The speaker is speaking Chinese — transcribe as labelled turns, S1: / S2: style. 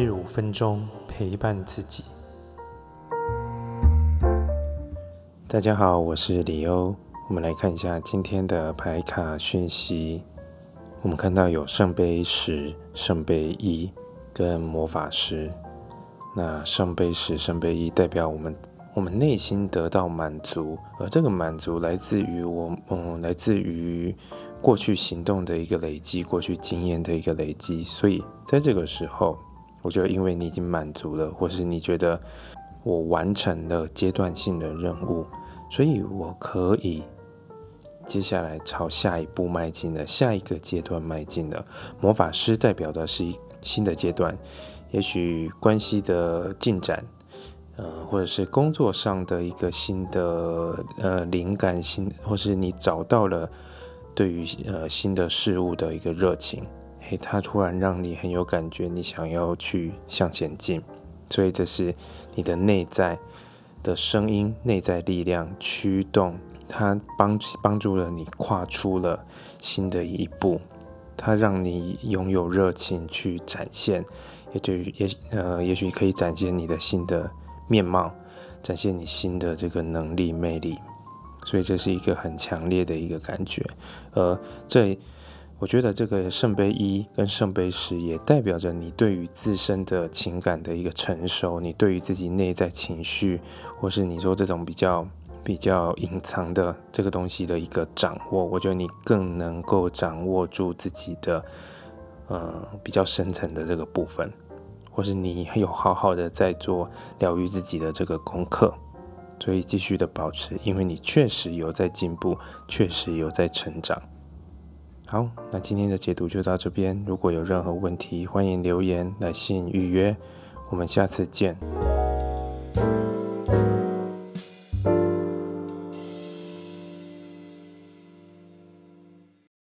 S1: 日五分钟陪伴自己。大家好，我是李欧。我们来看一下今天的牌卡讯息。我们看到有圣杯十、圣杯一跟魔法师。那圣杯十、圣杯一代表我们。我们内心得到满足，而这个满足来自于我，嗯，来自于过去行动的一个累积，过去经验的一个累积。所以在这个时候，我觉得因为你已经满足了，或是你觉得我完成了阶段性的任务，所以我可以接下来朝下一步迈进了，下一个阶段迈进了。魔法师代表的是一新的阶段，也许关系的进展。呃，或者是工作上的一个新的呃灵感，新或是你找到了对于呃新的事物的一个热情，诶，它突然让你很有感觉，你想要去向前进，所以这是你的内在的声音、内在力量驱动，它帮帮助了你跨出了新的一步，它让你拥有热情去展现，也就也呃也许可以展现你的新的。面貌展现你新的这个能力魅力，所以这是一个很强烈的一个感觉。而这，我觉得这个圣杯一跟圣杯十也代表着你对于自身的情感的一个成熟，你对于自己内在情绪，或是你说这种比较比较隐藏的这个东西的一个掌握。我觉得你更能够掌握住自己的，呃，比较深层的这个部分。或是你有好好的在做疗愈自己的这个功课，所以继续的保持，因为你确实有在进步，确实有在成长。好，那今天的解读就到这边。如果有任何问题，欢迎留言来信预约。我们下次见。